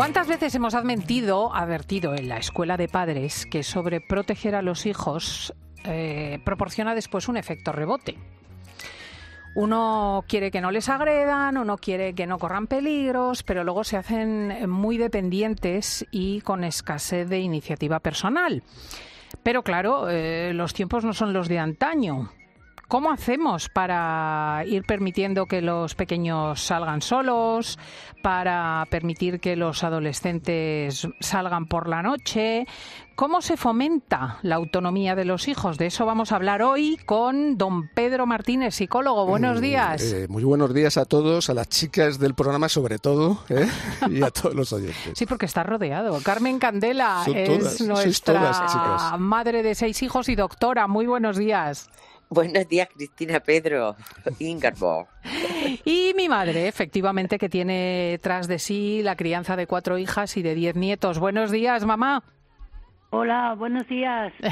¿Cuántas veces hemos admitido, advertido en la escuela de padres que sobreproteger a los hijos eh, proporciona después un efecto rebote? Uno quiere que no les agredan, uno quiere que no corran peligros, pero luego se hacen muy dependientes y con escasez de iniciativa personal. Pero claro, eh, los tiempos no son los de antaño. ¿Cómo hacemos para ir permitiendo que los pequeños salgan solos, para permitir que los adolescentes salgan por la noche? ¿Cómo se fomenta la autonomía de los hijos? De eso vamos a hablar hoy con don Pedro Martínez, psicólogo. Buenos mm, días. Eh, muy buenos días a todos, a las chicas del programa sobre todo, ¿eh? y a todos los oyentes. Sí, porque está rodeado. Carmen Candela es nuestra madre de seis hijos y doctora. Muy buenos días. Buenos días, Cristina Pedro, Ingarbo. Y mi madre, efectivamente, que tiene tras de sí la crianza de cuatro hijas y de diez nietos. Buenos días, mamá. Hola, buenos días.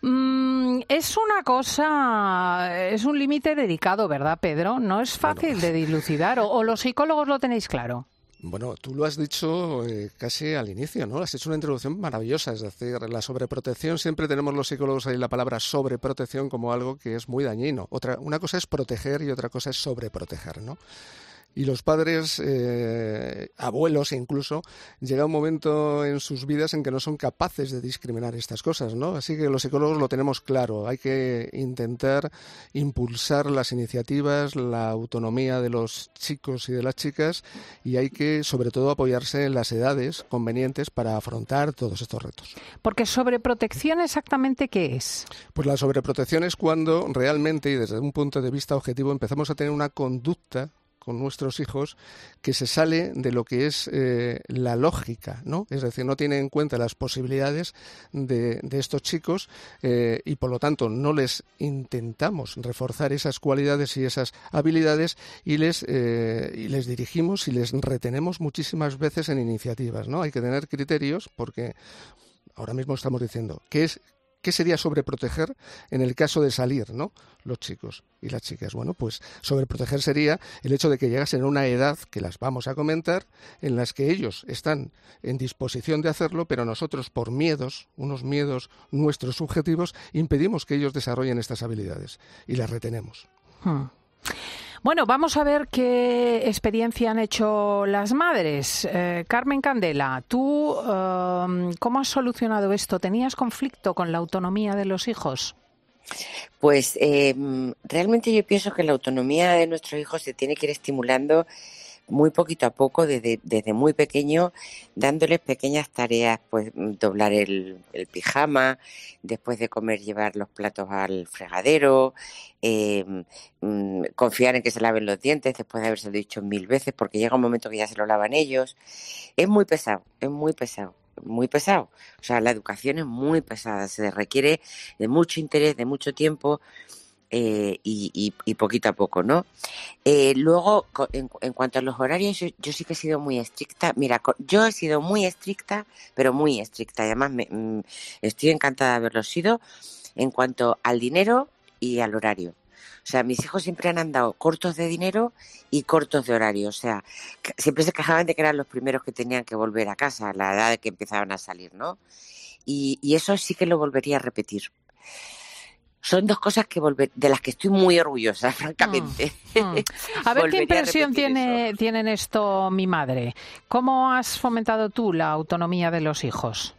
Mm, es una cosa, es un límite dedicado, ¿verdad, Pedro? No es fácil de dilucidar, o los psicólogos lo tenéis claro. Bueno, tú lo has dicho eh, casi al inicio, ¿no? Has hecho una introducción maravillosa, es decir, la sobreprotección, siempre tenemos los psicólogos ahí la palabra sobreprotección como algo que es muy dañino. Otra, una cosa es proteger y otra cosa es sobreproteger, ¿no? Y los padres, eh, abuelos incluso, llega un momento en sus vidas en que no son capaces de discriminar estas cosas, ¿no? Así que los psicólogos lo tenemos claro, hay que intentar impulsar las iniciativas, la autonomía de los chicos y de las chicas y hay que sobre todo apoyarse en las edades convenientes para afrontar todos estos retos. Porque sobreprotección exactamente qué es? Pues la sobreprotección es cuando realmente y desde un punto de vista objetivo empezamos a tener una conducta con nuestros hijos que se sale de lo que es eh, la lógica, ¿no? Es decir, no tiene en cuenta las posibilidades de, estos chicos eh, y por lo tanto no les intentamos reforzar esas cualidades y esas habilidades y les, eh, y les dirigimos y les retenemos muchísimas veces en iniciativas, ¿no? Hay que tener criterios porque ahora mismo estamos diciendo que es ¿Qué sería sobreproteger en el caso de salir, ¿no? Los chicos y las chicas. Bueno, pues sobreproteger sería el hecho de que llegasen a una edad, que las vamos a comentar, en las que ellos están en disposición de hacerlo, pero nosotros por miedos, unos miedos nuestros subjetivos, impedimos que ellos desarrollen estas habilidades y las retenemos. Hmm. Bueno, vamos a ver qué experiencia han hecho las madres. Eh, Carmen Candela, ¿tú um, cómo has solucionado esto? ¿Tenías conflicto con la autonomía de los hijos? Pues eh, realmente yo pienso que la autonomía de nuestros hijos se tiene que ir estimulando muy poquito a poco, desde, desde muy pequeño, dándoles pequeñas tareas, pues mm, doblar el, pijama, después de comer llevar los platos al fregadero, em, mm, confiar en que se laven los dientes después de haberse dicho mil veces, porque llega un momento que ya se lo lavan ellos. Es muy pesado, es muy pesado muy pesado. O sea, la educación es muy pesada, se requiere de mucho interés, de mucho tiempo eh, y, poquito a poco, ¿no? Eh, luego, en, cuanto a los horarios, yo, sí que he sido muy estricta. Mira, yo he sido muy estricta, pero muy estricta. Además, me, mm, estoy encantada de haberlo sido en cuanto al dinero y al horario. O sea, mis hijos siempre han andado cortos de dinero y cortos de horario. O sea, siempre se quejaban de que eran los primeros que tenían que volver a casa a la edad de que empezaban a salir, ¿no? y eso sí que lo volvería a repetir son dos cosas que volver, de las que estoy muy orgullosa, francamente. Mm, mm. A ver qué impresión tiene, tienen esto mi madre. ¿Cómo has fomentado tú la autonomía de los hijos?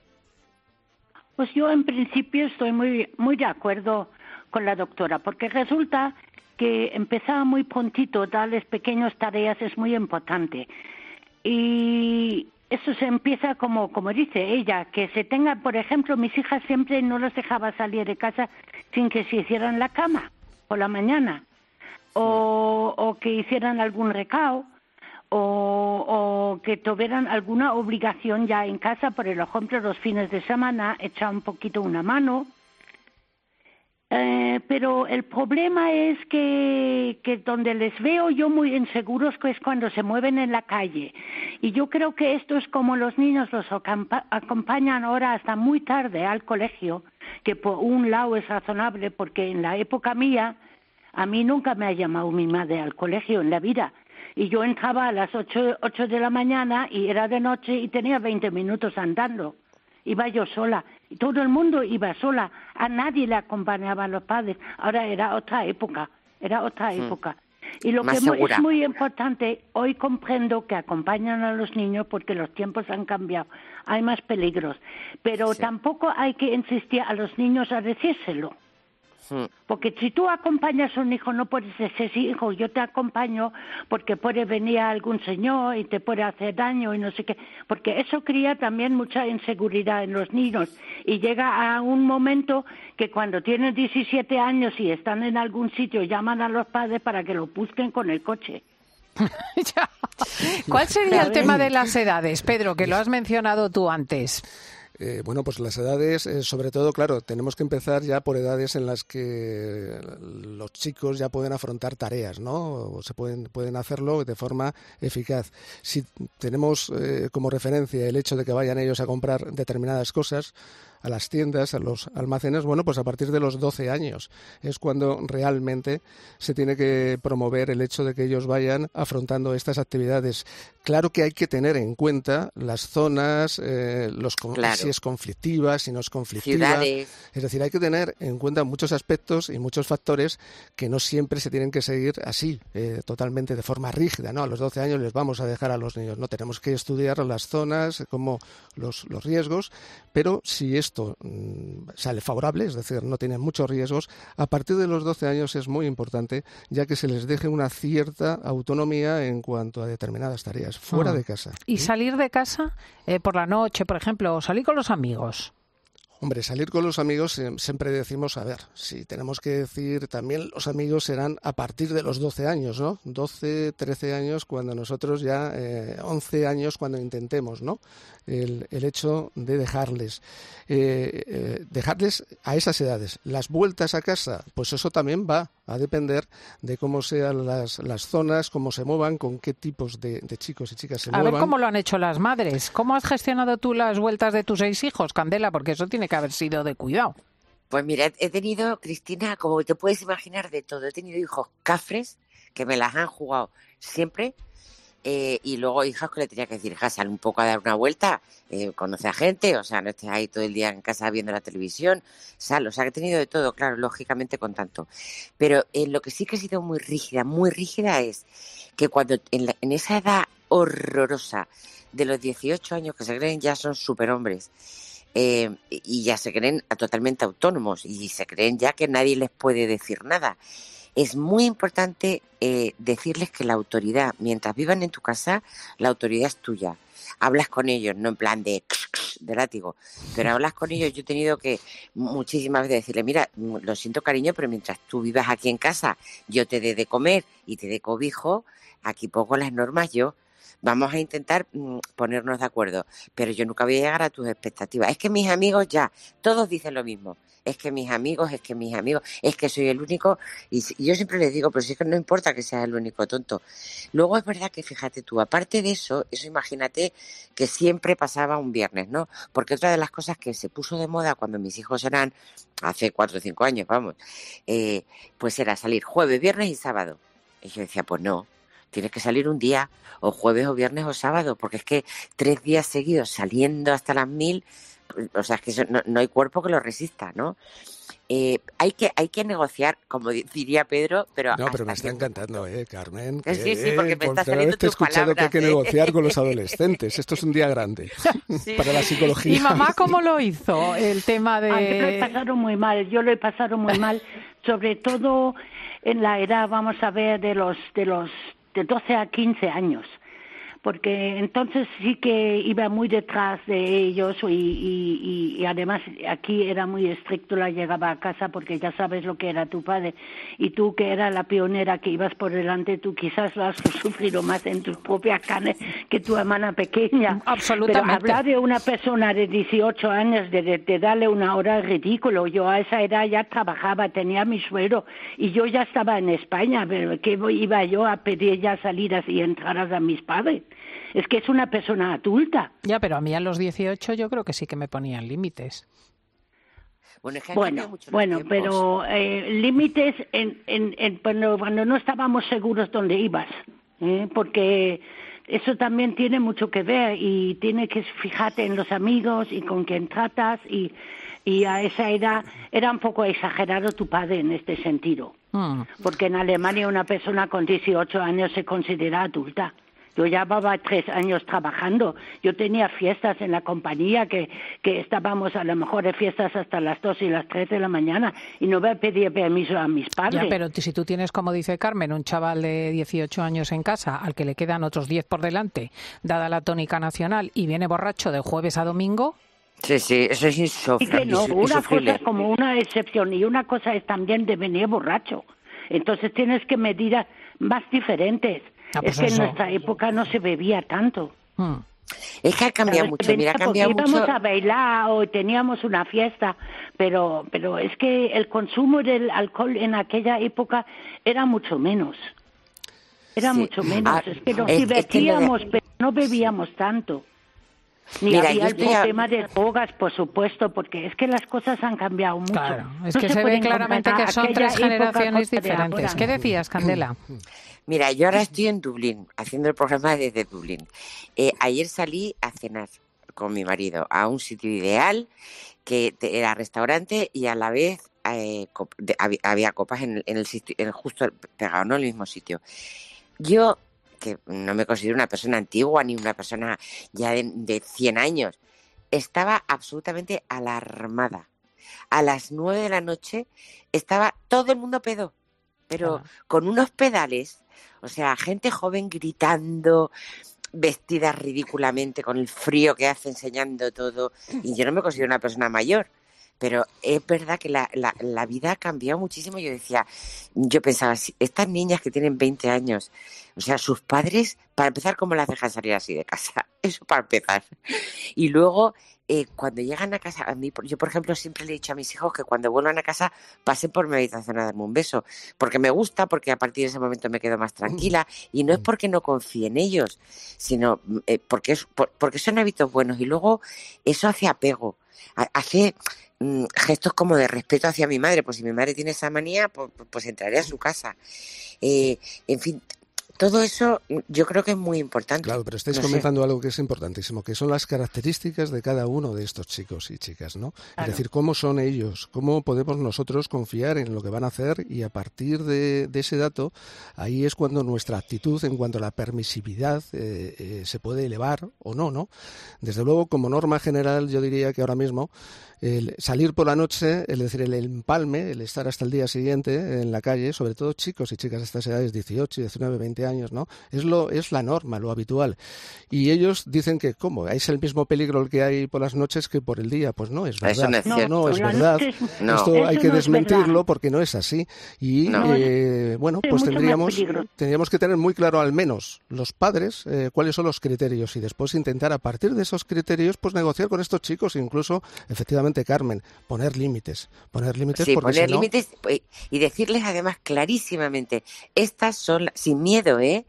Pues yo en principio estoy muy, muy de acuerdo con la doctora, porque resulta que empezar muy prontito, darles pequeñas tareas es muy importante. Y eso se empieza como, como dice ella, que se tenga, por ejemplo, mis hijas siempre no las dejaba salir de casa sin que se hicieran la cama por la mañana, o, o que hicieran algún recao, o, o, que tuvieran alguna obligación ya en casa, por ejemplo, los fines de semana, echar un poquito una mano, eh, pero el problema es que, que donde les veo yo muy inseguros es cuando se mueven en la calle. Y yo creo que esto es como los niños los acompañan ahora hasta muy tarde al colegio, que por un lado es razonable porque en la época mía a mí nunca me ha llamado mi madre al colegio en la vida. y yo entraba a las ocho, ocho de la mañana y era de noche y tenía 20 minutos andando. Iba yo sola y todo el mundo iba sola. A nadie le acompañaban los padres. Ahora era otra época, era otra época. Y lo Más que segura. es muy importante, hoy comprendo que acompañan a los niños porque los tiempos han cambiado, hay más peligros, pero Sí. tampoco hay que insistir a los niños a decírselo. Porque si tú acompañas a un hijo, no puedes decir, sí, hijo, yo te acompaño porque puede venir algún señor y te puede hacer daño y no sé qué. Porque eso cría también mucha inseguridad en los niños. Y llega a un momento que cuando tienen 17 años y están en algún sitio, llaman a los padres para que lo busquen con el coche. Ya. ¿Cuál sería el tema de las edades, Pedro, que lo has mencionado tú antes? Eh, bueno, pues las edades, eh, sobre todo, claro, tenemos que empezar ya por edades en las que los chicos ya pueden afrontar tareas, ¿no? O se pueden, pueden hacerlo de forma eficaz. Si tenemos eh, como referencia el hecho de que vayan ellos a comprar determinadas cosas a las tiendas, a los almacenes, bueno, pues a partir de los 12 años es cuando realmente se tiene que promover el hecho de que ellos vayan afrontando estas actividades. Claro que hay que tener en cuenta las zonas, eh, los Claro. si es conflictiva, si no es conflictiva. Ciudades. Es decir, hay que tener en cuenta muchos aspectos y muchos factores que no siempre se tienen que seguir así, eh, totalmente de forma rígida. ¿no? A los 12 años les vamos a dejar a los niños. No tenemos que estudiar las zonas, como los, los riesgos, pero si esto mm, sale favorable, es decir, no tienen muchos riesgos, a partir de los 12 años es muy importante, ya que se les deje una cierta autonomía en cuanto a determinadas tareas, fuera Ah. de casa. ¿Y salir de casa eh, por la noche, por ejemplo, o salir con los amigos? Hombre, salir con los amigos eh, siempre decimos, a ver, si tenemos que decir, también los amigos serán a partir de los 12 años, ¿no? 12, 13 años cuando nosotros ya, eh, 11 años cuando intentemos, ¿no? El, el hecho de dejarles, eh, eh, dejarles a esas edades. Las vueltas a casa, pues eso también va a depender de cómo sean las, las zonas, cómo se muevan, con qué tipos de, de chicos y chicas se A muevan. ver cómo lo han hecho las madres. ¿Cómo has gestionado tú las vueltas de tus seis hijos, Candela? Porque eso tiene que haber sido de cuidado. Pues mira, he tenido, Cristina, como te puedes imaginar, de todo. He tenido hijos cafres que me las han jugado siempre. Eh, y luego hijas que le tenía que decir, hija, sal un poco a dar una vuelta, eh, conoce a gente, o sea, no estés ahí todo el día en casa viendo la televisión, sal, o sea, que he tenido de todo, claro, lógicamente con tanto. Pero en lo que sí que he sido muy rígida, muy rígida es que cuando en, la- en esa edad horrorosa de los 18 años que se creen ya son superhombres, eh, y ya se creen totalmente autónomos y se creen ya que nadie les puede decir nada. Es muy importante eh, decirles que la autoridad, mientras vivan en tu casa, la autoridad es tuya. Hablas con ellos, no en plan de, de látigo, pero hablas con ellos. Yo he tenido que muchísimas veces decirle, mira, lo siento cariño, pero mientras tú vivas aquí en casa, yo te dé de comer y te dé cobijo, aquí pongo las normas yo. Vamos a intentar mm, ponernos de acuerdo, pero yo nunca voy a llegar a tus expectativas. Es que mis amigos ya, todos dicen lo mismo. Es que mis amigos, es que mis amigos, es que soy el único. Y yo siempre les digo, pero si es que no importa que seas el único tonto. Luego es verdad que fíjate tú, aparte de eso, eso imagínate que siempre pasaba un viernes, ¿no? Porque otra de las cosas que se puso de moda cuando mis hijos eran, hace cuatro o cinco años, vamos, eh, pues era salir jueves, viernes y sábado. Y yo decía, pues no, tienes que salir un día, o jueves o viernes o sábado, porque es que tres días seguidos saliendo hasta las mil, o sea, es que eso no, no hay cuerpo que lo resista, ¿no? Eh, hay que hay que negociar, como di- diría Pedro, pero No, pero me está que- encantando, ¿eh, Carmen? Sí, que, sí, porque me por está saliendo vez te he tus escuchado que hay que palabras, ¿eh? negociar con los adolescentes. Esto es un día grande Sí. para la psicología. ¿Y mamá cómo lo hizo? El tema Ay, yo lo he de... pasado muy mal, yo lo he pasado muy mal, sobre todo en la edad, vamos a ver, de los de los de 12 a 15 años. Porque entonces sí que iba muy detrás de ellos y, y, y- además aquí era muy estricto la llegaba a casa porque ya sabes lo que era tu padre y tú que eras la pionera que ibas por delante tú quizás lo has sufrido más en tus propias carnes que tu hermana pequeña Absolutamente. pero hablar de una persona de 18 años, de, de- de darle una hora es ridículo. Yo a esa edad ya trabajaba, tenía mi sueldo y yo ya estaba en España, pero ¿qué iba yo a pedir ya salidas y entradas a mis padres? Es que es una persona adulta. Ya, pero a mí a los 18 yo creo que sí que me ponían límites. Bueno, es que han Bueno, pero eh, límites en, en, en- cuando, cuando no estábamos seguros dónde ibas. ¿eh? porque eso también tiene mucho que ver y tiene que fijarte en los amigos y con quién tratas y, y a esa edad era un poco exagerado tu padre en este sentido. Mm. Porque en Alemania una persona con 18 años se considera adulta. Yo llevaba tres años trabajando. Yo tenía fiestas en la compañía que, que estábamos a lo mejor de fiestas hasta las dos y las tres de la mañana y no me pedía permiso a mis padres. Ya, pero si tú tienes, como dice Carmen, un chaval de 18 años en casa al que le quedan otros 10 por delante, dada la tónica nacional, y viene borracho de jueves a domingo, Sí, sí, eso es insufrible. no, una cosa es como una excepción y una cosa es también de venir borracho. Entonces tienes que medir más diferentes. Ah, pues es que en nuestra época no se bebía tanto. Hmm. Es que ha cambiado mucho, mira, ha cambiado mucho. Íbamos a bailar o teníamos una fiesta, pero, pero es que el consumo del alcohol en aquella época era mucho menos. Era mucho menos. Ah, es que nos divertíamos, pero no bebíamos tanto. Ni había el tema de drogas, por supuesto, porque es que las cosas han cambiado mucho. Claro, es que se, ve claramente que son tres generaciones diferentes. ¿Qué decías, Candela? Mira, yo ahora estoy en Dublín, haciendo el programa desde Dublín. Eh, ayer salí a cenar con mi marido a un sitio ideal que era restaurante y a la vez eh, había, copas en, el sitio, justo pegado, no en el mismo sitio. Yo, que no me considero una persona antigua ni una persona ya de, de 100 años, estaba absolutamente alarmada. A las 9 de la noche estaba todo el mundo pedo, pero con unos pedales o sea, gente joven gritando, vestida ridículamente con el frío que hace enseñando todo. Y yo no me considero una persona mayor. Pero es verdad que la, la, vida ha cambiado muchísimo. Yo decía, yo pensaba, estas niñas que tienen 20 años, o sea, sus padres, para empezar, ¿cómo las dejan salir así de casa? Eso para empezar. Y luego eh, cuando llegan a casa, a mí, yo por ejemplo siempre le he dicho a mis hijos que cuando vuelvan a casa pasen por mi habitación a darme un beso, porque me gusta, porque a partir de ese momento me quedo más tranquila y no es porque no confíe en ellos, sino mm, eh, porque, es, porque son hábitos buenos y luego eso hace apego, hace mm, gestos como de respeto hacia mi madre, pues si mi madre tiene esa manía, pues, pues entraré a su casa. Eh, en fin, todo eso mm, yo creo que es muy importante. Claro, pero estáis comentando algo que es importantísimo, que son las características de cada uno de estos chicos y chicas, ¿no? Es decir, cómo son ellos, cómo podemos nosotros confiar en lo que van a hacer y a partir de, ese dato, ahí es cuando nuestra actitud en cuanto a la permisividad eh, eh, se puede elevar o no, ¿no? Desde luego, como norma general, yo diría que ahora mismo el salir por la noche, es decir, el empalme, el estar hasta el día siguiente en la calle, sobre todo chicos y chicas de estas edades, 18, 19, 20 años, ¿no? Es, lo, es la norma, lo habitual. Y ellos dicen que, ¿cómo? ¿Es el mismo peligro el que hay por las noches que por el día? Pues no, es verdad. no, no, es verdad. Esto hay que desmentirlo porque no es así. Y, eh, bueno, pues tendríamos, tendríamos que tener muy claro al menos los padres eh, cuáles son los criterios y después intentar a partir de esos criterios pues negociar con estos chicos, incluso efectivamente Carmen, poner límites, poner límites sí, poner límites pues, y decirles además clarísimamente, estas son sin miedo, ¿eh?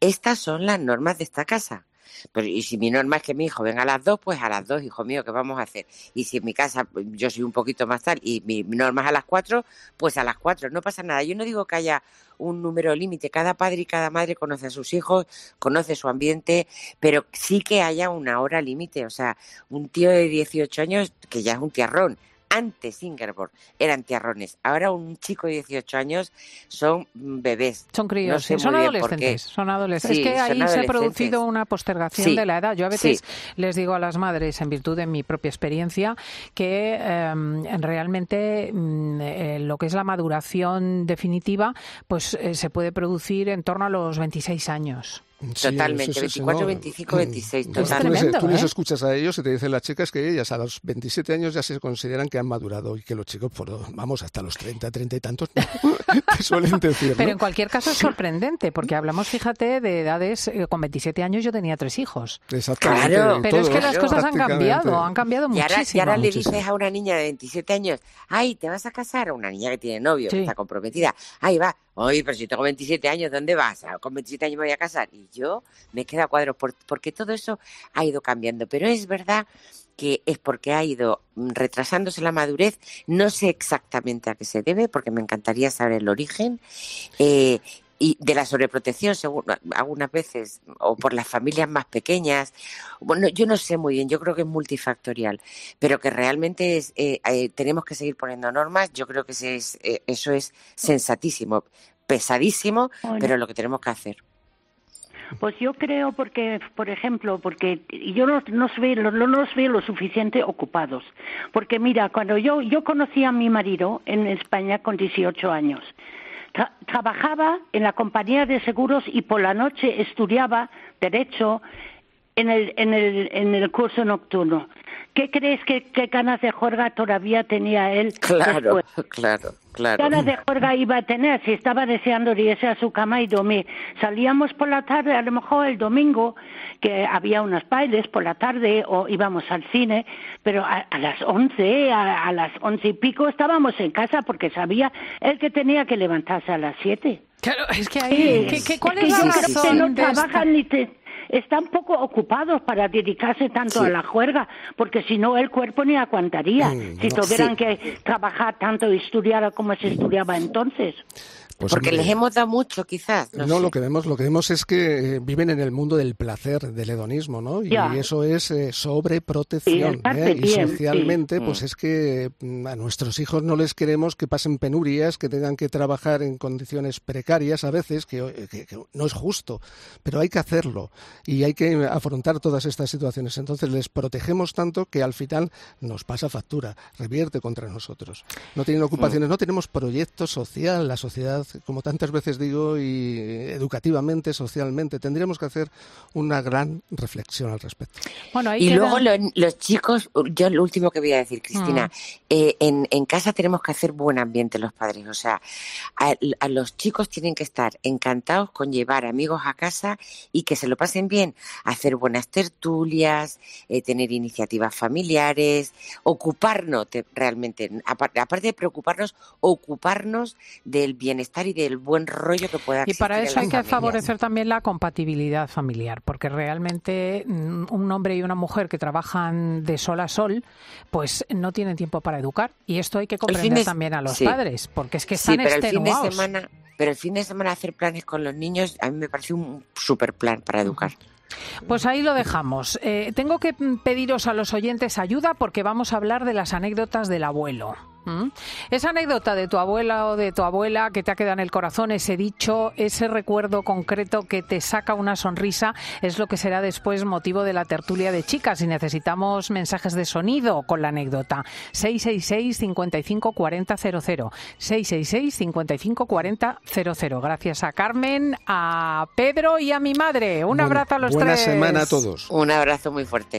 Estas son las normas de esta casa. Pero, y si mi norma es que mi hijo venga a las dos, pues a las dos, hijo mío, ¿qué vamos a hacer? Y si en mi casa pues, yo soy un poquito más tal y mi, norma es a las cuatro, pues a las cuatro, no pasa nada. Yo no digo que haya un número límite, cada padre y cada madre conoce a sus hijos, conoce su ambiente, pero sí que haya una hora límite. O sea, un tío de 18 años, que ya es un tiarrón, antes Ingeborg eran tiarrones, ahora un chico de 18 años son bebés. Son críos, son, adolescentes, son adolescentes. es que ahí se ha producido una postergación de la edad. Yo a veces les digo a las madres, en virtud de mi propia experiencia, que em, realmente mm, eh, lo que es la maduración definitiva, pues eh, se puede producir en torno a los 26 años. Totalmente, 24, 25, 26. Totalmente. Tú, les, escuchas a ellos y te dicen las chicas que ellas a los 27 años ya se consideran que han madurado y que los chicos, vamos, hasta los 30, 30 y tantos, te suelen decir. Pero en cualquier caso es sorprendente, porque hablamos, fíjate, de edades, eh, con 27 años yo tenía tres hijos. Exactamente. Pero es que las cosas han cambiado, han cambiado muchísimo. Y ahora, le dices a una niña de 27 años, ay, ¿te vas a casar? A una niña que tiene novio, que está comprometida, ay, va, oye, pero si tengo 27 años, ¿dónde vas? Ah, con 27 años me voy a casar. Y yo me quedo a cuadros porque todo eso ha ido cambiando. Pero es verdad que es porque ha ido retrasándose la madurez. No sé exactamente a qué se debe, porque me encantaría saber el origen. Eh, y de la sobreprotección según, algunas veces o por las familias más pequeñas. Bueno yo no sé muy bien yo creo que es multifactorial pero que realmente es, eh, eh, tenemos que seguir poniendo normas yo creo que es, eh, eso es sensatísimo pesadísimo pero lo que tenemos que hacer. Pues yo creo porque, por ejemplo, porque yo no, no, veo, no los veo lo suficiente ocupados. Porque mira, cuando yo, yo conocí a mi marido en España con 18 años, trabajaba en la compañía de seguros y por la noche estudiaba derecho en el, en el, en el curso nocturno. ¿Qué crees que qué ganas de juerga todavía tenía él? Claro, claro, claro. ganas de juerga iba a tener si estaba deseando irse a su cama y dormir? Salíamos por la tarde, a lo mejor el domingo, que había unos bailes por la tarde o íbamos al cine, pero a, las once, a, las once y pico estábamos en casa porque sabía él que tenía que levantarse a las siete. Claro, es que ahí, ¿cuál es, la razón? no trabajan ni te, están poco ocupados para dedicarse tanto a la juerga, porque si no el cuerpo ni aguantaría mm, si tuvieran que trabajar tanto y estudiar como se estudiaba entonces. Pues Porque les hemos dado mucho, quizás. No, lo que vemos, lo que vemos es que eh, viven en el mundo del placer, del hedonismo, ¿no? Y eso es eh, sobreprotección. ¿eh? Y socialmente, pues mm. es que mm, a nuestros hijos no les queremos que pasen penurias, que tengan que trabajar en condiciones precarias a veces, que, no es justo, pero hay que hacerlo y hay que afrontar todas estas situaciones. Entonces les protegemos tanto que al final nos pasa factura, revierte contra nosotros. No tienen ocupaciones, mm. no tenemos proyecto social, la sociedad como tantas veces digo, y educativamente, socialmente, tendríamos que hacer una gran reflexión al respecto. Bueno, y luego los chicos, yo lo último que voy a decir, Cristina, mm. eh, en, en, casa tenemos que hacer buen ambiente los padres, o sea, a, los chicos tienen que estar encantados con llevar amigos a casa y que se lo pasen bien, hacer buenas tertulias, eh, tener iniciativas familiares, ocuparnos realmente, aparte de preocuparnos, ocuparnos del bienestar y del buen rollo que pueda Y para eso hay que favorecer también la compatibilidad familiar, porque realmente mm, un hombre y una mujer que trabajan de sol a sol, pues no tienen tiempo para educar. Y esto hay que comprender también a los padres, porque es que están sí, pero El fin de semana, pero el fin de semana hacer planes con los niños a mí me parece un super plan para educar. Pues ahí lo dejamos. Eh, tengo que pediros a los oyentes ayuda porque vamos a hablar de las anécdotas del abuelo. ¿Mm? Esa anécdota de tu abuela o de tu abuela que te ha quedado en el corazón, ese dicho, ese recuerdo concreto que te saca una sonrisa, es lo que será después motivo de la tertulia de chicas. Y necesitamos mensajes de sonido con la anécdota. 666 55 40 00. 666 55 40 00. Gracias a Carmen, a Pedro y a mi madre. Un abrazo a los tres. Buena semana a todos. Un abrazo muy fuerte.